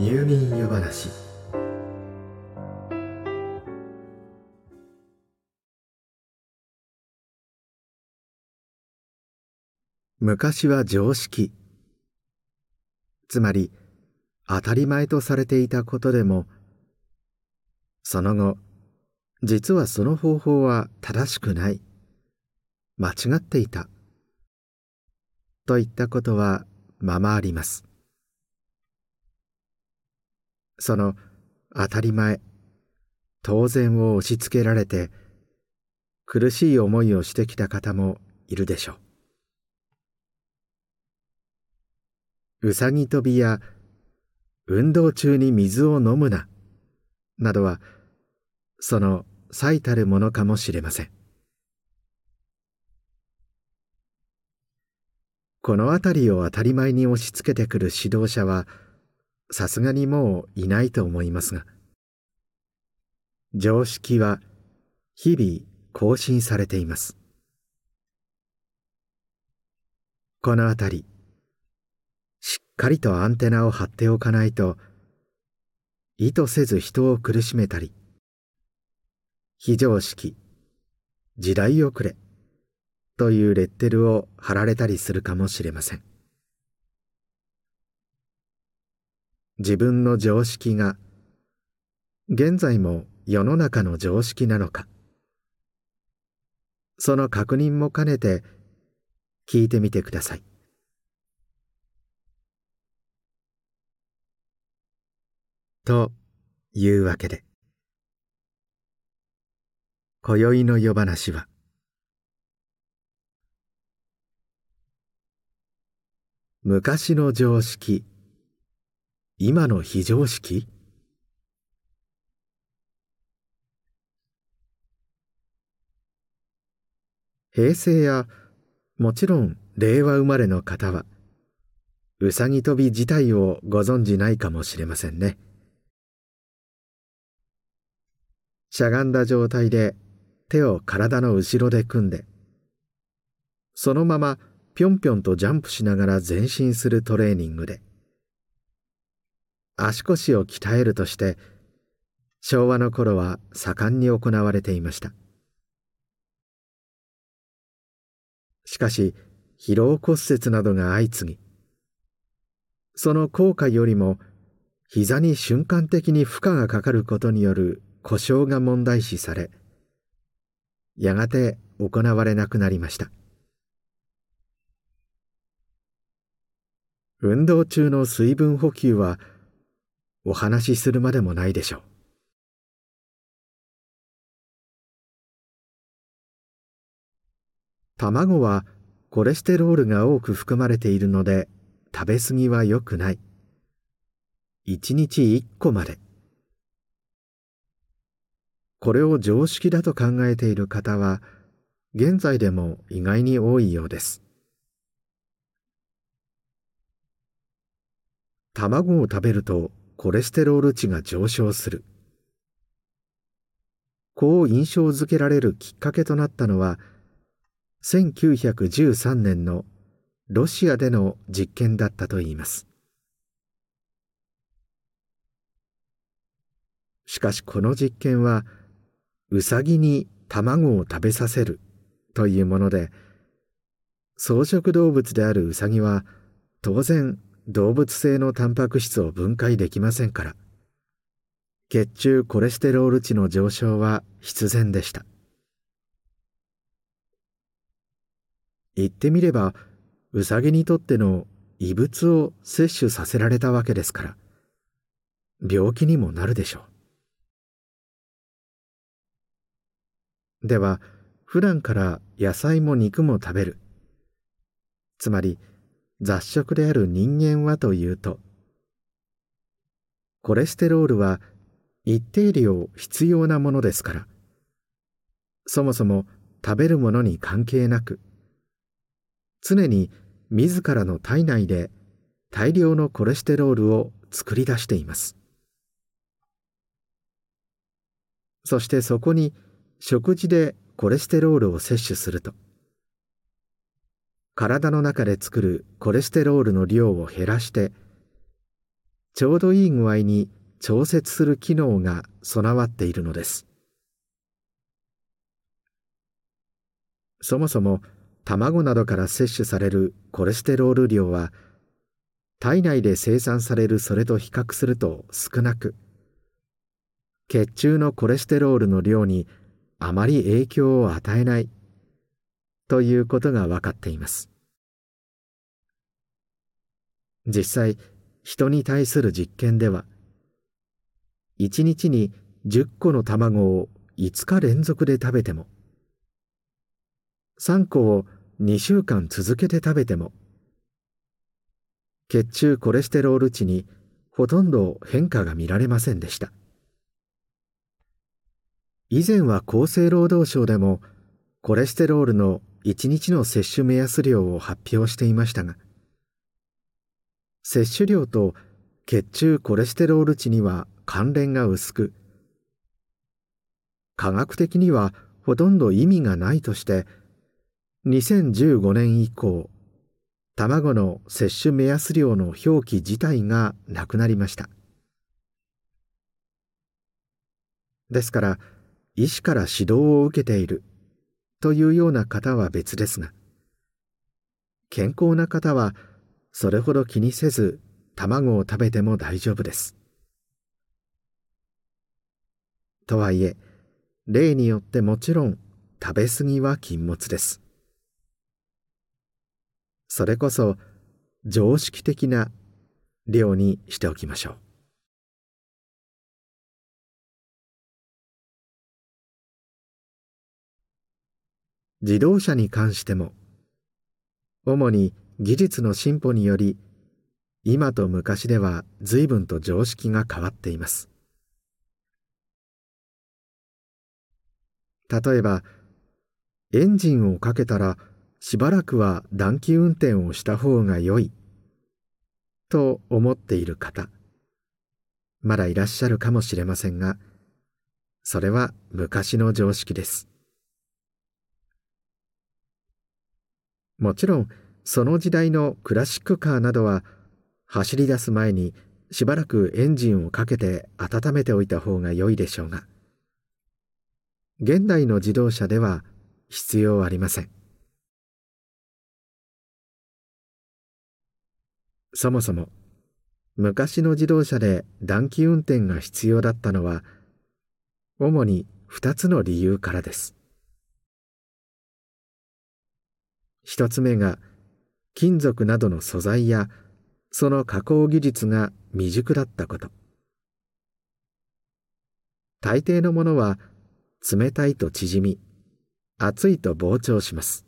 入眠湯話。昔は常識。つまり当たり前とされていたことでもその後実はその方法は正しくない。間違っていた。といったことはままあります。その当たり前。当然を押し付けられて苦しい思いをしてきた方もいるでしょう。うさぎ跳びや運動中に水を飲むななどはその最たるものかもしれません。この辺りを当たり前に押し付けてくる指導者はさすがにもういないと思いますが。常識は日々更新されています。この辺りしっかりとアンテナを張っておかないと意図せず人を苦しめたり非常識時代遅れというレッテルを貼られたりするかもしれません。自分の常識が。現在も世の中の常識なのか。その確認も兼ねて聞いてみてください。というわけで今宵の夜話は昔の常識今の非常識？平成やもちろん令和生まれの方はうさぎ跳び自体をご存じないかもしれませんね。しゃがんだ状態で手を体の後ろで組んでそのままぴょんぴょんとジャンプしながら前進するトレーニングで足腰を鍛えるとして昭和の頃は盛んに行われていました。しかし疲労骨折などが相次ぎその効果よりも膝に瞬間的に負荷がかかることによる故障が問題視されやがて行われなくなりました。運動中の水分補給はお話しするまでもないでしょう。卵はコレステロールが多く含まれているので食べ過ぎは良くない。1日1個まで。これを常識だと考えている方は現在でも意外に多いようです。卵を食べるとコレステロール値が上昇する。こう印象づけられるきっかけとなったのは1913年のロシアでの実験だったといいます。しかしこの実験はウサギに卵を食べさせるというもので草食動物であるウサギは当然動物性のタンパク質を分解できませんから。血中コレステロール値の上昇は必然でした。言ってみればウサギにとっての異物を摂取させられたわけですから病気にもなるでしょう。では普段から野菜も肉も食べる。つまり雑食である人間はというとコレステロールは一定量必要なものですからそもそも食べるものに関係なく常に自らの体内で大量のコレステロールを作り出しています。そしてそこに食事でコレステロールを摂取すると体の中で作るコレステロールの量を減らしてちょうどいい具合に調節する機能が備わっているのです。そもそも卵などから摂取されるコレステロール量は体内で生産されるそれと比較すると少なく血中のコレステロールの量にあまり影響を与えない。ということが分かっています。実際人に対する実験では1日に10個の卵を5日連続で食べても3個を2週間続けて食べても血中コレステロール値にほとんど変化が見られませんでした。以前は厚生労働省でもコレステロールの1日の摂取目安量を発表していましたが摂取量と血中コレステロール値には関連が薄く科学的にはほとんど意味がないとして2015年以降卵の摂取目安量の表記自体がなくなりました。ですから医師から指導を受けているというような方は別ですが健康な方はそれほど気にせず卵を食べても大丈夫です。とはいえ例によってもちろん食べ過ぎは禁物です。それこそ常識的な量にしておきましょう。自動車に関しても主に技術の進歩により今と昔では随分と常識が変わっています。例えばエンジンをかけたらしばらくは暖気運転をした方が良いと思っている方まだいらっしゃるかもしれませんがそれは昔の常識です。もちろんその時代のクラシックカーなどは走り出す前にしばらくエンジンをかけて温めておいた方が良いでしょうが現代の自動車では必要ありません。そもそも昔の自動車で暖気運転が必要だったのは主に2つの理由からです。一つ目が金属などの素材やその加工技術が未熟だったこと。大抵のものは冷たいと縮み熱いと膨張します。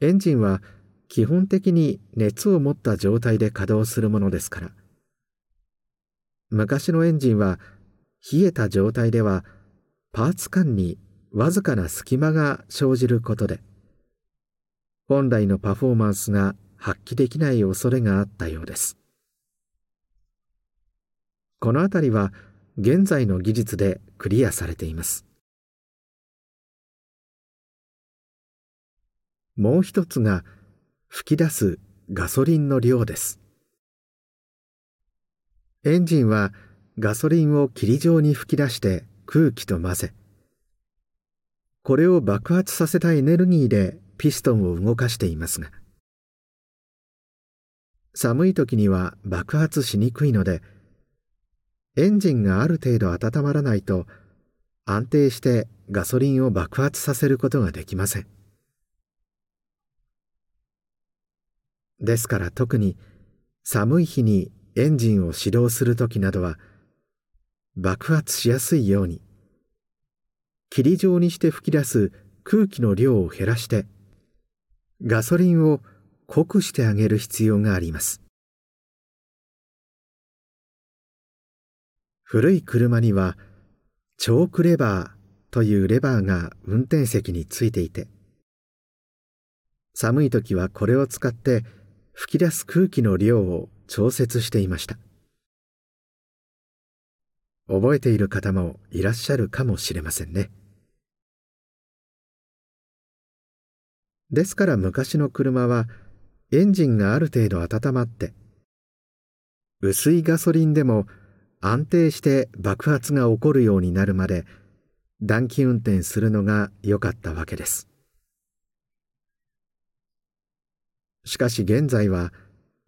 エンジンは基本的に熱を持った状態で稼働するものですから。昔のエンジンは冷えた状態ではパーツ間にわずかな隙間が生じることで本来のパフォーマンスが発揮できない恐れがあったようです。この辺りは現在の技術でクリアされています。もう一つが吹き出すガソリンの量です。エンジンはガソリンを霧状に吹き出して空気と混ぜこれを爆発させたエネルギーでピストンを動かしていますが寒い時には爆発しにくいのでエンジンがある程度温まらないと安定してガソリンを爆発させることができません。ですから特に寒い日にエンジンを始動する時などは爆発しやすいように霧状にして吹き出す空気の量を減らしてガソリンを濃くしてあげる必要があります。古い車にはチョークレバーというレバーが運転席についていて寒い時はこれを使って吹き出す空気の量を調節していました。覚えている方もいらっしゃるかもしれませんね。ですから昔の車はエンジンがある程度温まって薄いガソリンでも安定して爆発が起こるようになるまで暖気運転するのが良かったわけです。しかし現在は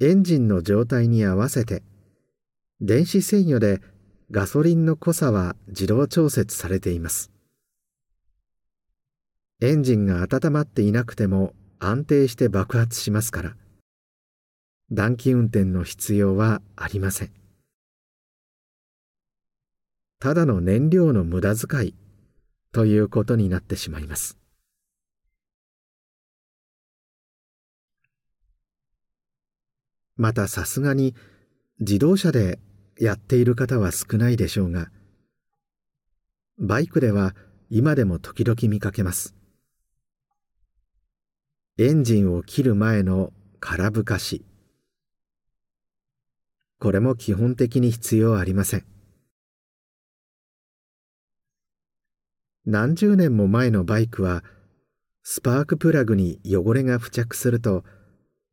エンジンの状態に合わせて電子制御でガソリンの濃さは自動調節されています。エンジンが温まっていなくても安定して爆発しますから。暖気運転の必要はありません。ただの燃料の無駄遣いということになってしまいます。またさすがに自動車でやっている方は少ないでしょうがバイクでは今でも時々見かけます。エンジンを切る前の空ぶかし。これも基本的に必要ありません。何十年も前のバイクはスパークプラグに汚れが付着すると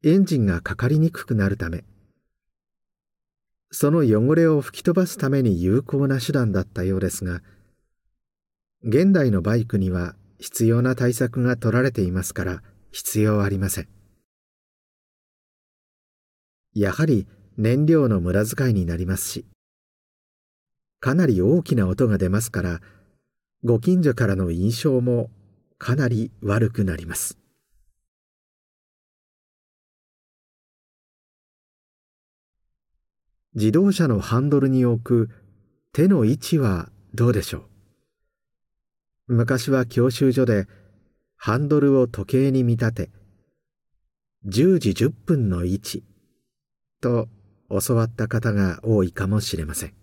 エンジンがかかりにくくなるため。その汚れを吹き飛ばすために有効な手段だったようですが現代のバイクには必要な対策が取られていますから必要ありません。やはり燃料の無駄遣いになりますしかなり大きな音が出ますからご近所からの印象もかなり悪くなります。自動車のハンドルに置く手の位置はどうでしょう？昔は教習所でハンドルを時計に見立て10時10分の位置と教わった方が多いかもしれません。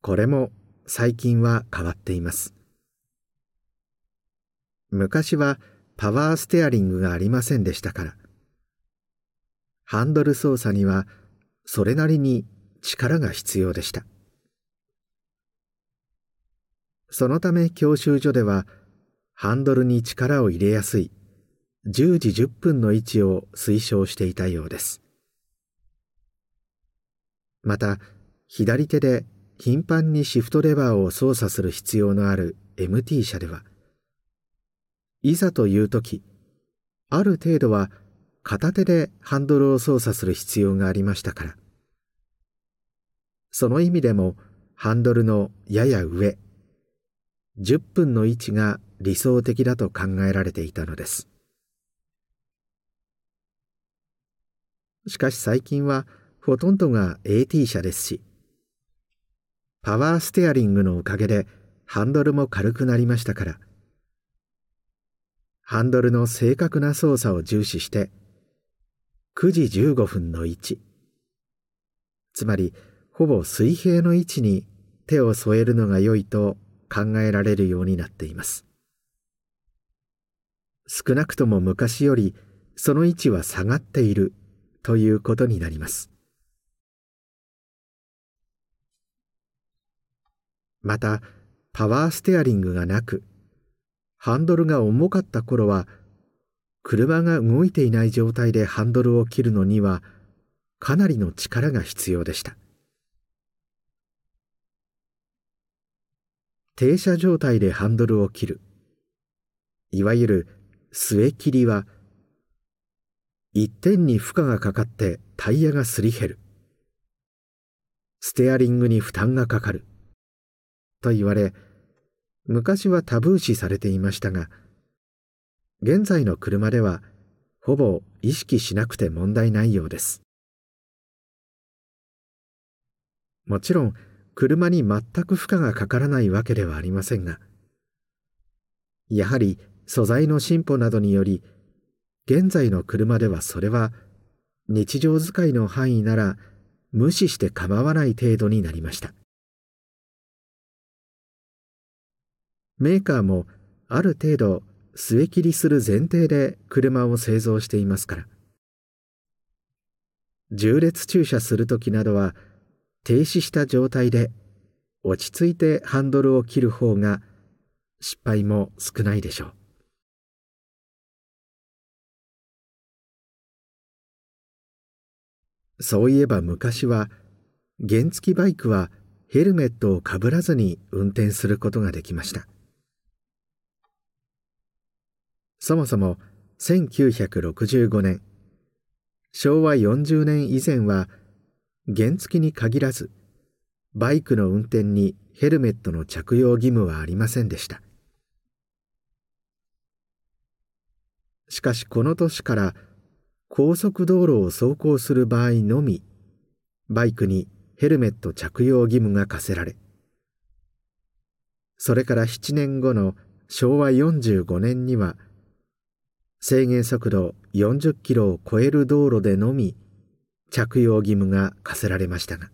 これも最近は変わっています。昔はパワーステアリングがありませんでしたからハンドル操作にはそれなりに力が必要でした。そのため教習所ではハンドルに力を入れやすい10時10分の位置を推奨していたようです。また左手で頻繁にシフトレバーを操作する必要のある MT 車ではいざという時ある程度は片手でハンドルを操作する必要がありましたからその意味でもハンドルのやや上10分の位置が理想的だと考えられていたのです。しかし最近はほとんどが AT 車ですしパワーステアリングのおかげでハンドルも軽くなりましたからハンドルの正確な操作を重視して9時15分の位置つまりほぼ水平の位置に手を添えるのが良いと考えられるようになっています。少なくとも昔よりその位置は下がっているということになります。またパワーステアリングがなくハンドルが重かった頃は車が動いていない状態でハンドルを切るのにはかなりの力が必要でした。停車状態でハンドルを切る。いわゆる末切りは一点に負荷がかかってタイヤがすり減る。ステアリングに負担がかかる。と言われ昔はタブー視されていましたが現在の車ではほぼ意識しなくて問題ないようです。もちろん車に全く負荷がかからないわけではありませんがやはり素材の進歩などにより現在の車ではそれは日常使いの範囲なら無視して構わない程度になりました。メーカーもある程度末切りする前提で車を製造していますから。縦列駐車する時などは停止した状態で落ち着いてハンドルを切る方が失敗も少ないでしょう。そういえば昔は原付バイクはヘルメットをかぶらずに運転することができました。そもそも1965年昭和40年以前は原付に限らずバイクの運転にヘルメットの着用義務はありませんでした。しかしこの年から高速道路を走行する場合のみバイクにヘルメット着用義務が課せられそれから7年後の昭和45年には制限速度40キロを超える道路でのみ着用義務が課せられましたが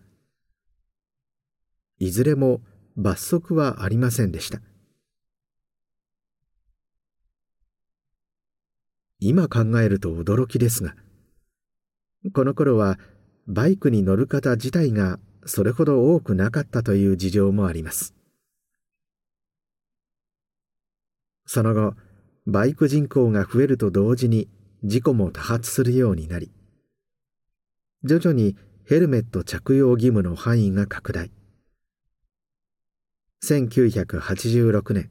いずれも罰則はありませんでした。今考えると驚きですがこの頃はバイクに乗る方自体がそれほど多くなかったという事情もあります。その後バイク人口が増えると同時に事故も多発するようになり徐々にヘルメット着用義務の範囲が拡大。1986年。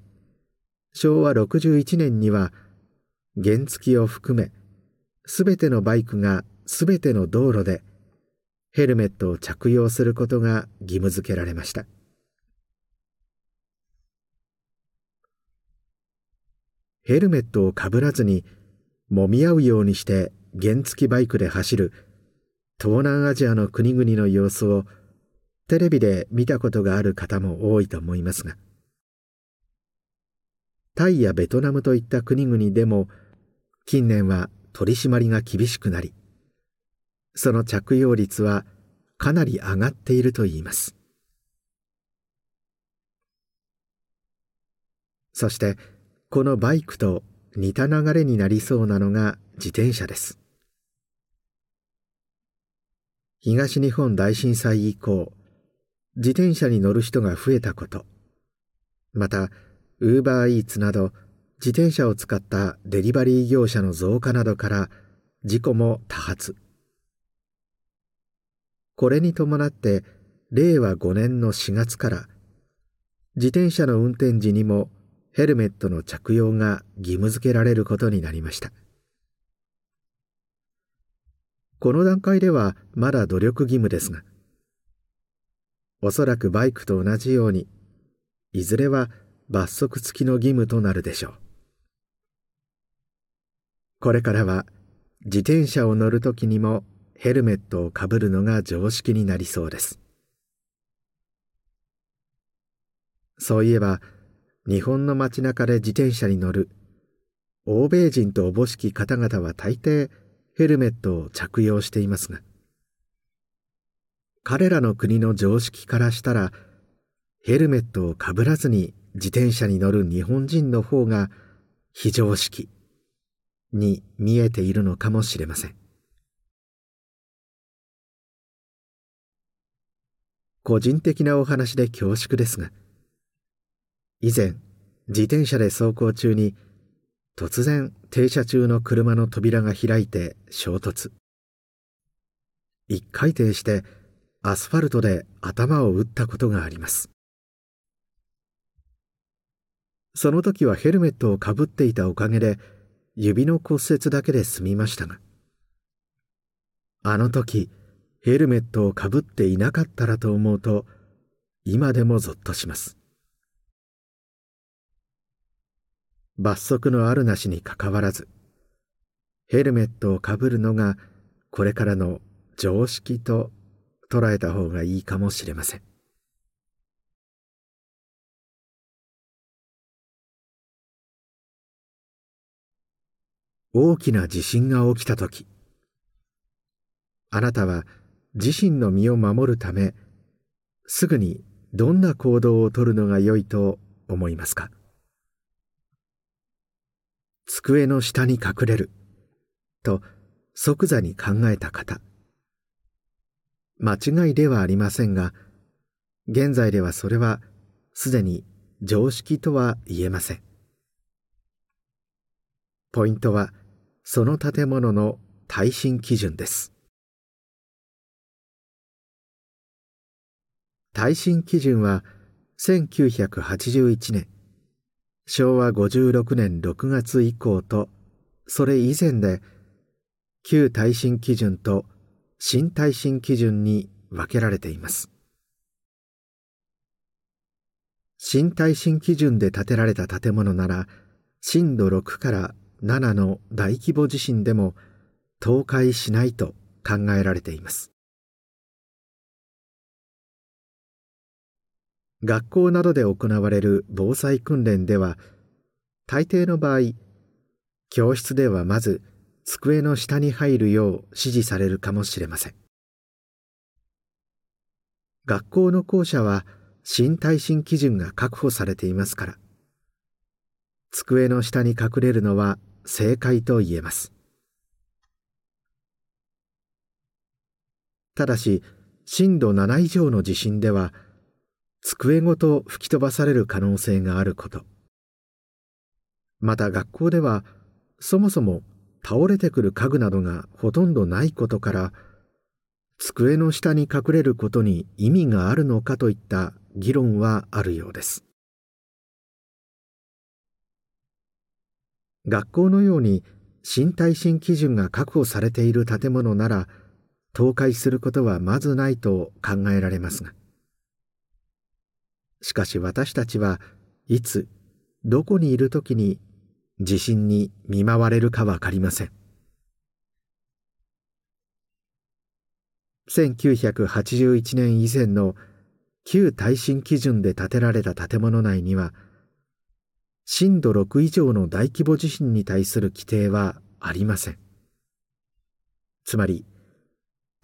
昭和61年には原付を含めすべてのバイクがすべての道路でヘルメットを着用することが義務付けられました。ヘルメットをかぶらずにもみ合うようにして原付バイクで走る東南アジアの国々の様子をテレビで見たことがある方も多いと思いますがタイやベトナムといった国々でも近年は取り締まりが厳しくなりその着用率はかなり上がっているといいます。そしてこのバイクと似た流れになりそうなのが自転車です。東日本大震災以降自転車に乗る人が増えたこと。またウーバーイーツなど自転車を使ったデリバリー業者の増加などから事故も多発。これに伴って令和5年の4月から自転車の運転時にもヘルメットの着用が義務付けられることになりました。この段階ではまだ努力義務ですがおそらくバイクと同じようにいずれは罰則付きの義務となるでしょう。これからは自転車を乗るときにもヘルメットをかぶるのが常識になりそうです。そういえば日本の街中で自転車に乗る欧米人とおぼしき方々は大抵ヘルメットを着用していますが彼らの国の常識からしたらヘルメットをかぶらずに自転車に乗る日本人の方が非常識に見えているのかもしれません。個人的なお話で恐縮ですが以前自転車で走行中に突然停車中の車の扉が開いて衝突。一回転してアスファルトで頭を打ったことがあります。その時はヘルメットをかぶっていたおかげで指の骨折だけで済みましたがあの時ヘルメットをかぶっていなかったらと思うと今でもゾッとします。罰則のあるなしにかかわらずヘルメットをかぶるのがこれからの常識と捉えた方がいいかもしれません。大きな地震が起きた時あなたは自身の身を守るためすぐにどんな行動をとるのが良いと思いますか？机の下に隠れる。と即座に考えた方。間違いではありませんが現在ではそれはすでに常識とは言えません。ポイントはその建物の耐震基準です。耐震基準は1981年昭和56年6月以降とそれ以前で旧耐震基準と新耐震基準に分けられています。新耐震基準で建てられた建物なら震度6から7の大規模地震でも倒壊しないと考えられています。学校などで行われる防災訓練では大抵の場合教室ではまず机の下に入るよう指示されるかもしれません。学校の校舎は新耐震基準が確保されていますから机の下に隠れるのは正解と言えます。ただし震度7以上の地震では机ごと吹き飛ばされる可能性があること。また学校ではそもそも倒れてくる家具などがほとんどないことから机の下に隠れることに意味があるのかといった議論はあるようです。学校のように新耐震基準が確保されている建物なら倒壊することはまずないと考えられますがしかし私たちはいつどこにいる時に地震に見舞われるか分かりません。1981年以前の旧耐震基準で建てられた建物内には震度6以上の大規模地震に対する規定はありません。つまり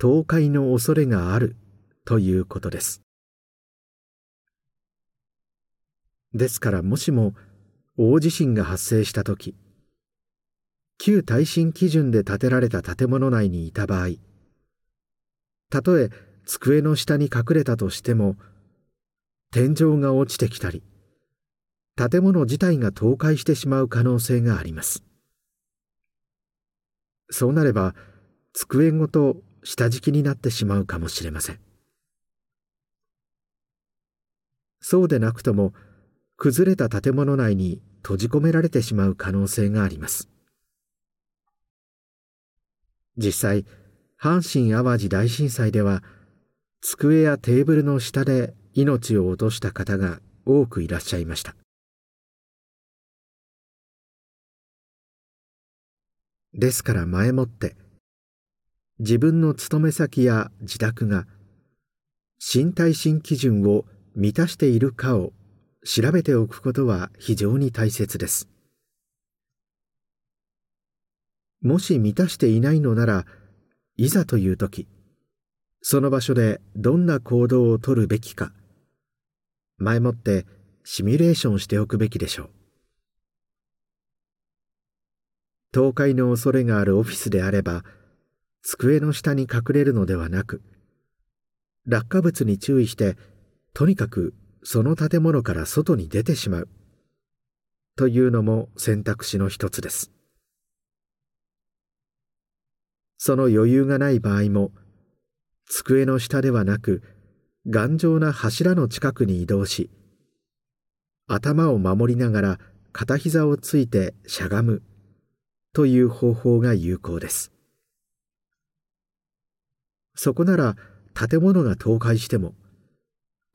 倒壊の恐れがあるということです。ですからもしも大地震が発生した時旧耐震基準で建てられた建物内にいた場合たとえ机の下に隠れたとしても天井が落ちてきたり建物自体が倒壊してしまう可能性があります。そうなれば机ごと下敷きになってしまうかもしれません。そうでなくとも崩れた建物内に閉じ込められてしまう可能性があります。実際阪神・淡路大震災では机やテーブルの下で命を落とした方が多くいらっしゃいました。ですから前もって自分の勤め先や自宅が身体新基準を満たしているかを調べておくことは非常に大切です。もし満たしていないのならいざという時その場所でどんな行動をとるべきか前もってシミュレーションしておくべきでしょう。倒壊の恐れがあるオフィスであれば机の下に隠れるのではなく落下物に注意してとにかくその建物から外に出てしまう。というのも選択肢の一つです。その余裕がない場合も机の下ではなく頑丈な柱の近くに移動し頭を守りながら片膝をついてしゃがむという方法が有効です。そこなら建物が倒壊しても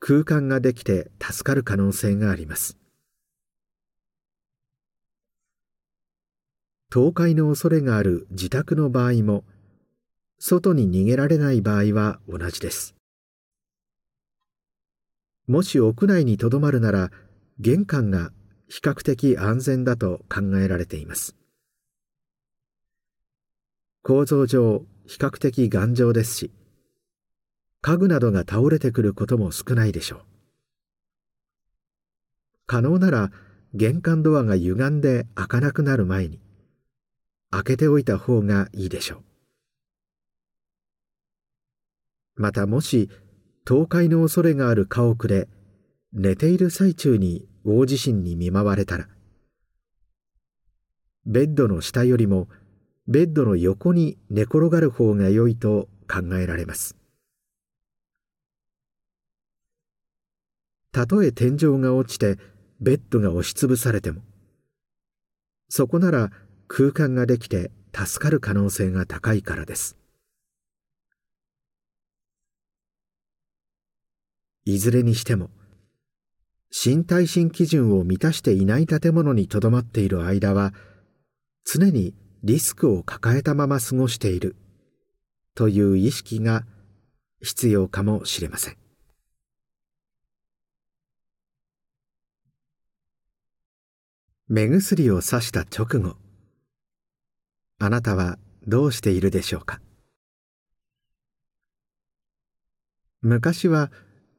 空間ができて助かる可能性があります。倒壊の恐れがある自宅の場合も外に逃げられない場合は同じです。もし屋内にとどまるなら玄関が比較的安全だと考えられています。構造上比較的頑丈ですし家具などが倒れてくることも少ないでしょう。可能なら玄関ドアが歪んで開かなくなる前に開けておいた方がいいでしょう。またもし倒壊の恐れがある家屋で寝ている最中に大地震に見舞われたらベッドの下よりもベッドの横に寝転がる方が良いと考えられます。たとえ天井が落ちてベッドが押しつぶされてもそこなら空間ができて助かる可能性が高いからです。いずれにしても新耐震基準を満たしていない建物にとどまっている間は常にリスクを抱えたまま過ごしているという意識が必要かもしれません。目薬をさした直後あなたはどうしているでしょうか？昔は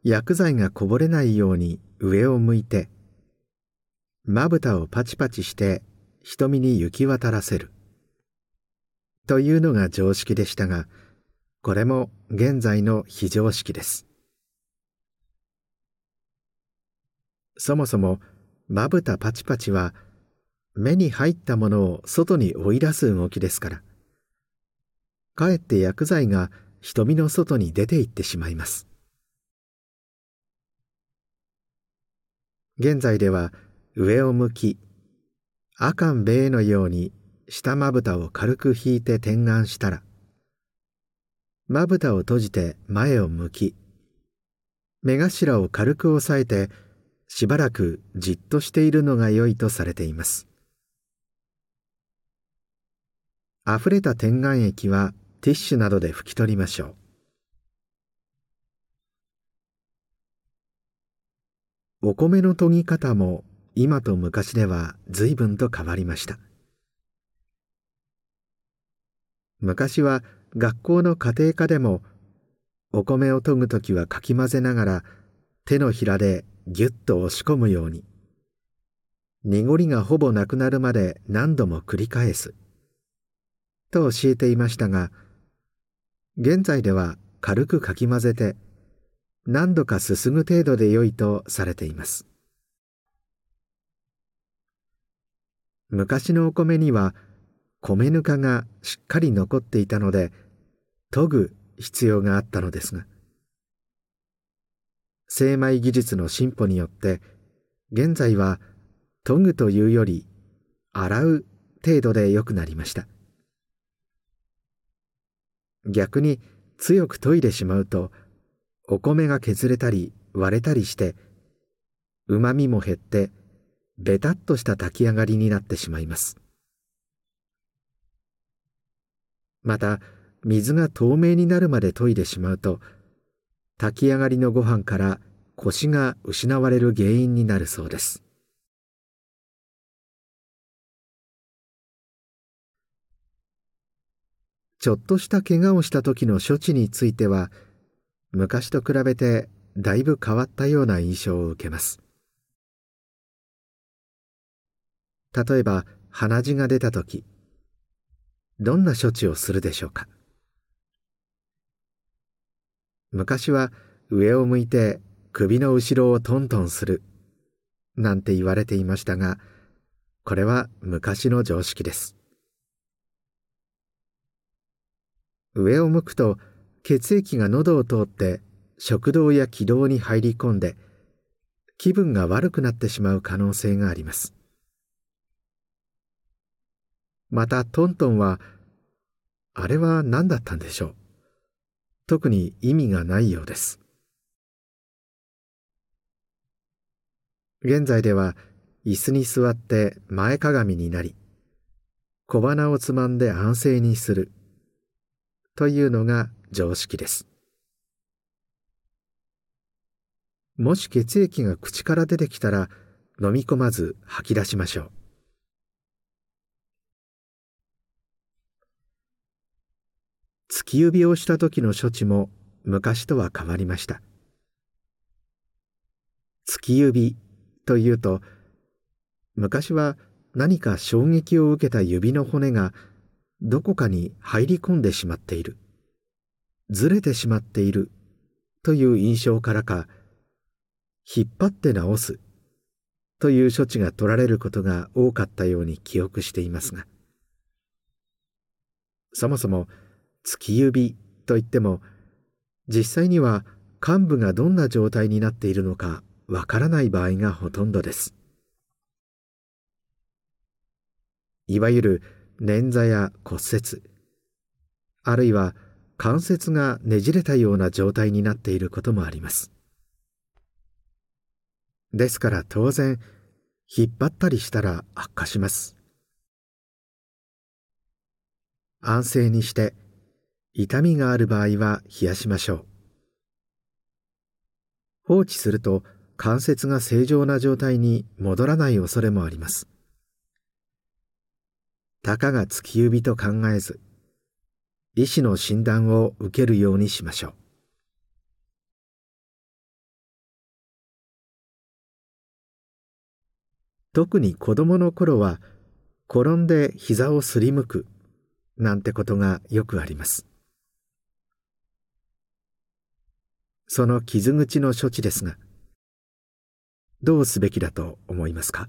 薬剤がこぼれないように上を向いてまぶたをパチパチして瞳に行き渡らせる。というのが常識でしたがこれも現在の非常識です。そもそもまぶたパチパチは目に入ったものを外に追い出す動きですから。かえって薬剤が瞳の外に出ていってしまいます。現在では上を向き阿寒米のように下まぶたを軽く引いて点眼したらまぶたを閉じて前を向き目頭を軽く押さえてしばらくじっとしているのが良いとされています。溢れた点眼液はティッシュなどで拭き取りましょう。お米の研ぎ方も今と昔では随分と変わりました。昔は学校の家庭科でもお米を研ぐ時はかき混ぜながら手のひらでぎゅっと押し込むように。濁りがほぼなくなるまで何度も繰り返す。と教えていましたが現在では軽くかき混ぜて何度かすすぐ程度で良いとされています。昔のお米には米ぬかがしっかり残っていたので研ぐ必要があったのですが精米技術の進歩によって現在は研ぐというより洗う程度で良くなりました。逆に強く研いでしまうとお米が削れたり割れたりしてうまみも減ってベタっとした炊き上がりになってしまいます。また水が透明になるまで研いでしまうと炊き上がりのご飯からコシが失われる原因になるそうです。ちょっとした怪我をした時の処置については昔と比べてだいぶ変わったような印象を受けます。例えば鼻血が出た時どんな処置をするでしょうか？昔は上を向いて首の後ろをトントンするなんて言われていましたがこれは昔の常識です。上を向くと血液が喉を通って食道や気道に入り込んで気分が悪くなってしまう可能性があります。またトントンはあれは何だったんでしょう？特に意味がないようです。現在では椅子に座って前かがみになり小鼻をつまんで安静にするというのが常識です。もし血液が口から出てきたら飲み込まず吐き出しましょう突き指をした時の処置も昔とは変わりました。突き指というと昔は何か衝撃を受けた指の骨がどこかに入り込んでしまっているずれてしまっているという印象からか引っ張って直すという処置が取られることが多かったように記憶していますがそもそも突き指といっても実際には患部がどんな状態になっているのかわからない場合がほとんどです。いわゆる捻挫や骨折あるいは関節がねじれたような状態になっていることもあります。ですから当然引っ張ったりしたら悪化します。安静にして痛みがある場合は冷やしましょう。放置すると関節が正常な状態に戻らない恐れもあります。たかが突き指と考えず医師の診断を受けるようにしましょう。特に子供の頃は転んで膝をすりむくなんてことがよくあります。その傷口の処置ですがどうすべきだと思いますか？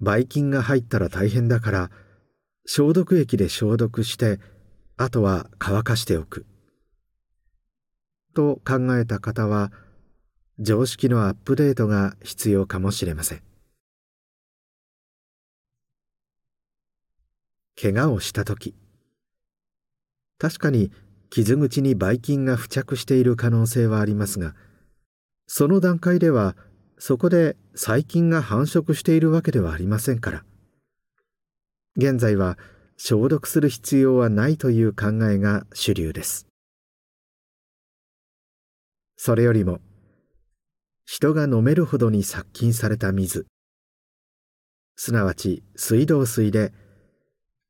ばい菌が入ったら大変だから消毒液で消毒してあとは乾かしておく。と考えた方は常識のアップデートが必要かもしれません。怪我をした時。確かに傷口にばい菌が付着している可能性はありますがその段階ではそこで細菌が繁殖しているわけではありませんから。現在は消毒する必要はないという考えが主流です。それよりも人が飲めるほどに殺菌された水。すなわち水道水で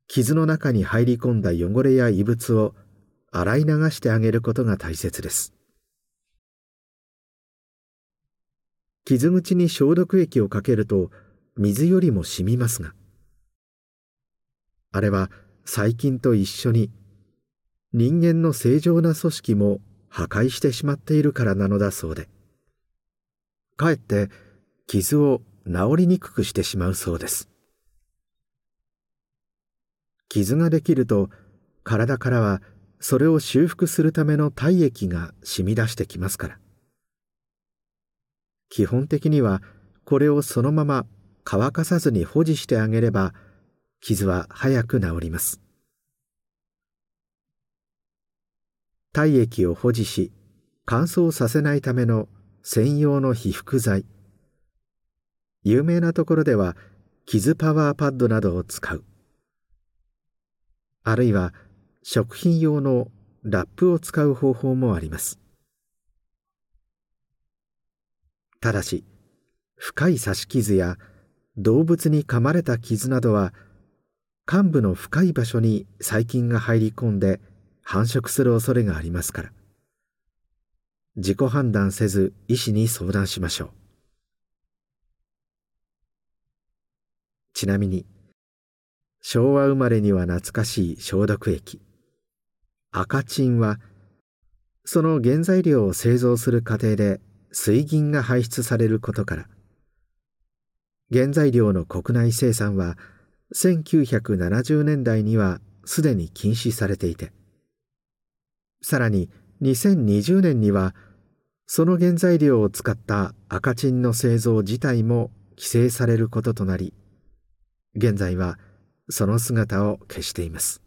傷の中に入り込んだ汚れや異物を洗い流してあげることが大切です。傷口に消毒液をかけると水よりも染みますが。あれは細菌と一緒に人間の正常な組織も破壊してしまっているからなのだそうで。かえって傷を治りにくくしてしまうそうです。傷ができると体からはそれを修復するための体液が染み出してきますから。基本的にはこれをそのまま乾かさずに保持してあげれば傷は早く治ります。体液を保持し乾燥させないための専用の被覆剤。有名なところでは傷パワーパッドなどを使う。あるいは食品用のラップを使う方法もあります。ただし深い刺し傷や動物に噛まれた傷などは患部の深い場所に細菌が入り込んで繁殖する恐れがありますから自己判断せず医師に相談しましょう。ちなみに昭和生まれには懐かしい消毒液。赤チンはその原材料を製造する過程で水銀が排出されることから。原材料の国内生産は1970年代にはすでに禁止されていて。さらに2020年にはその原材料を使った赤チンの製造自体も規制されることとなり現在はその姿を消しています。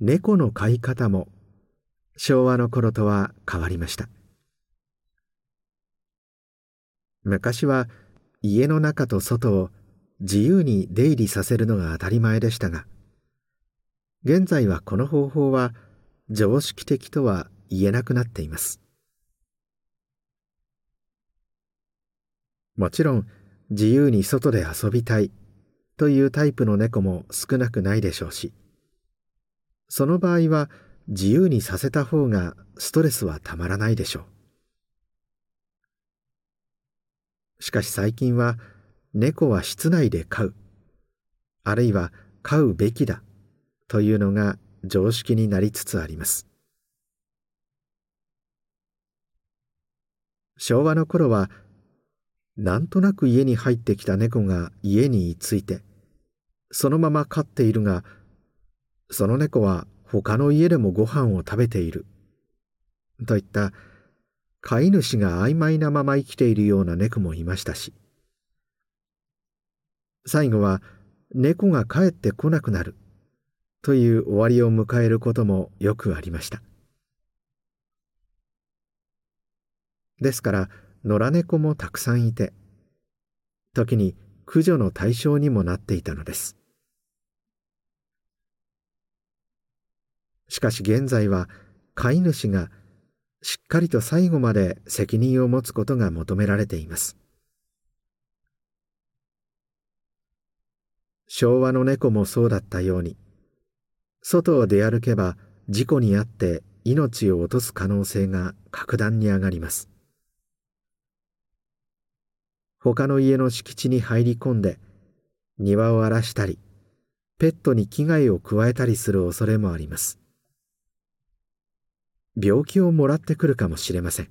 猫の飼い方も昭和の頃とは変わりました。昔は家の中と外を自由に出入りさせるのが当たり前でしたが現在はこの方法は常識的とは言えなくなっています。もちろん自由に外で遊びたいというタイプの猫も少なくないでしょうしその場合は自由にさせた方がストレスはたまらないでしょう。しかし最近は猫は室内で飼うあるいは飼うべきだというのが常識になりつつあります。昭和の頃はなんとなく家に入ってきた猫が家に居ついてそのまま飼っているがその猫は他の家でもご飯を食べている。といった飼い主が曖昧なまま生きているような猫もいましたし。最後は猫が帰ってこなくなる。という終わりを迎えることもよくありました。ですから野良猫もたくさんいて時に駆除の対象にもなっていたのです。しかし現在は飼い主がしっかりと最後まで責任を持つことが求められています。昭和の猫もそうだったように外を出歩けば事故に遭って命を落とす可能性が格段に上がります。他の家の敷地に入り込んで庭を荒らしたりペットに危害を加えたりする恐れもあります。病気をもらってくるかもしれません。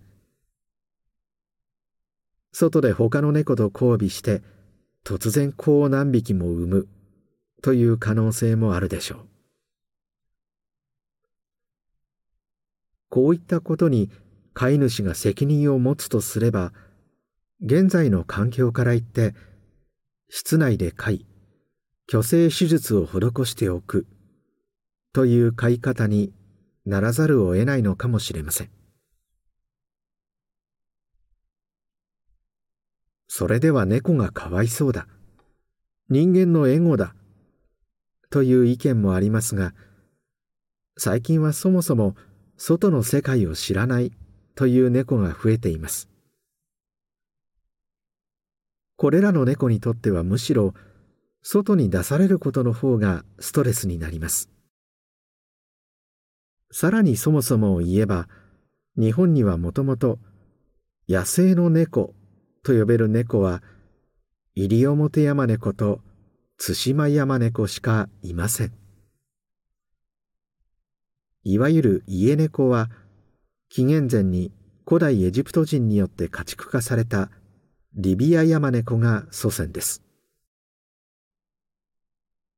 外で他の猫と交尾して突然子を何匹も産むという可能性もあるでしょう。こういったことに飼い主が責任を持つとすれば現在の環境から言って室内で飼い去勢手術を施しておくという飼い方にならざるを得ないのかもしれません。それでは猫がかわいそうだ。人間のエゴだ。という意見もありますが最近はそもそも外の世界を知らない。という猫が増えています。これらの猫にとってはむしろ外に出されることの方がストレスになります。さらにそもそも言えば日本にはもともと野生の猫と呼べる猫は西表山猫と対馬山猫しかいません。いわゆる家猫は紀元前に古代エジプト人によって家畜化されたリビアヤマネコが祖先です。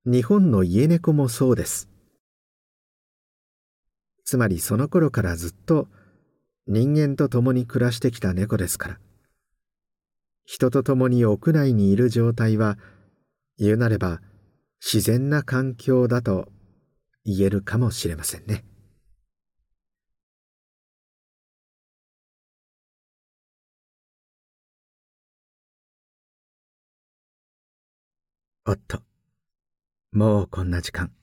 日本の家猫もそうです。つまりその頃からずっと人間と共に暮らしてきた猫ですから人と共に屋内にいる状態は言うなれば自然な環境だと言えるかもしれませんね。おっと、もうこんな時間。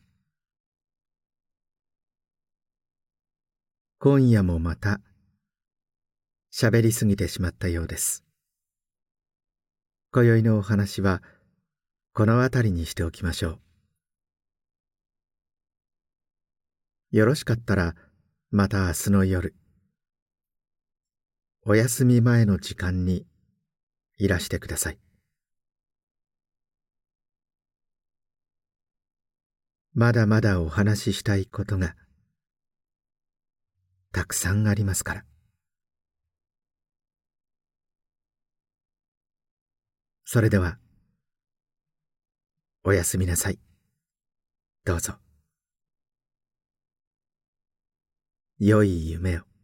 今夜もまた喋りすぎてしまったようです。今宵のお話はこの辺りにしておきましょう。よろしかったら、また明日の夜、お休み前の時間にいらしてください。まだまだお話ししたいことがたくさんありますから。それでは。おやすみなさい。どうぞ。良い夢を。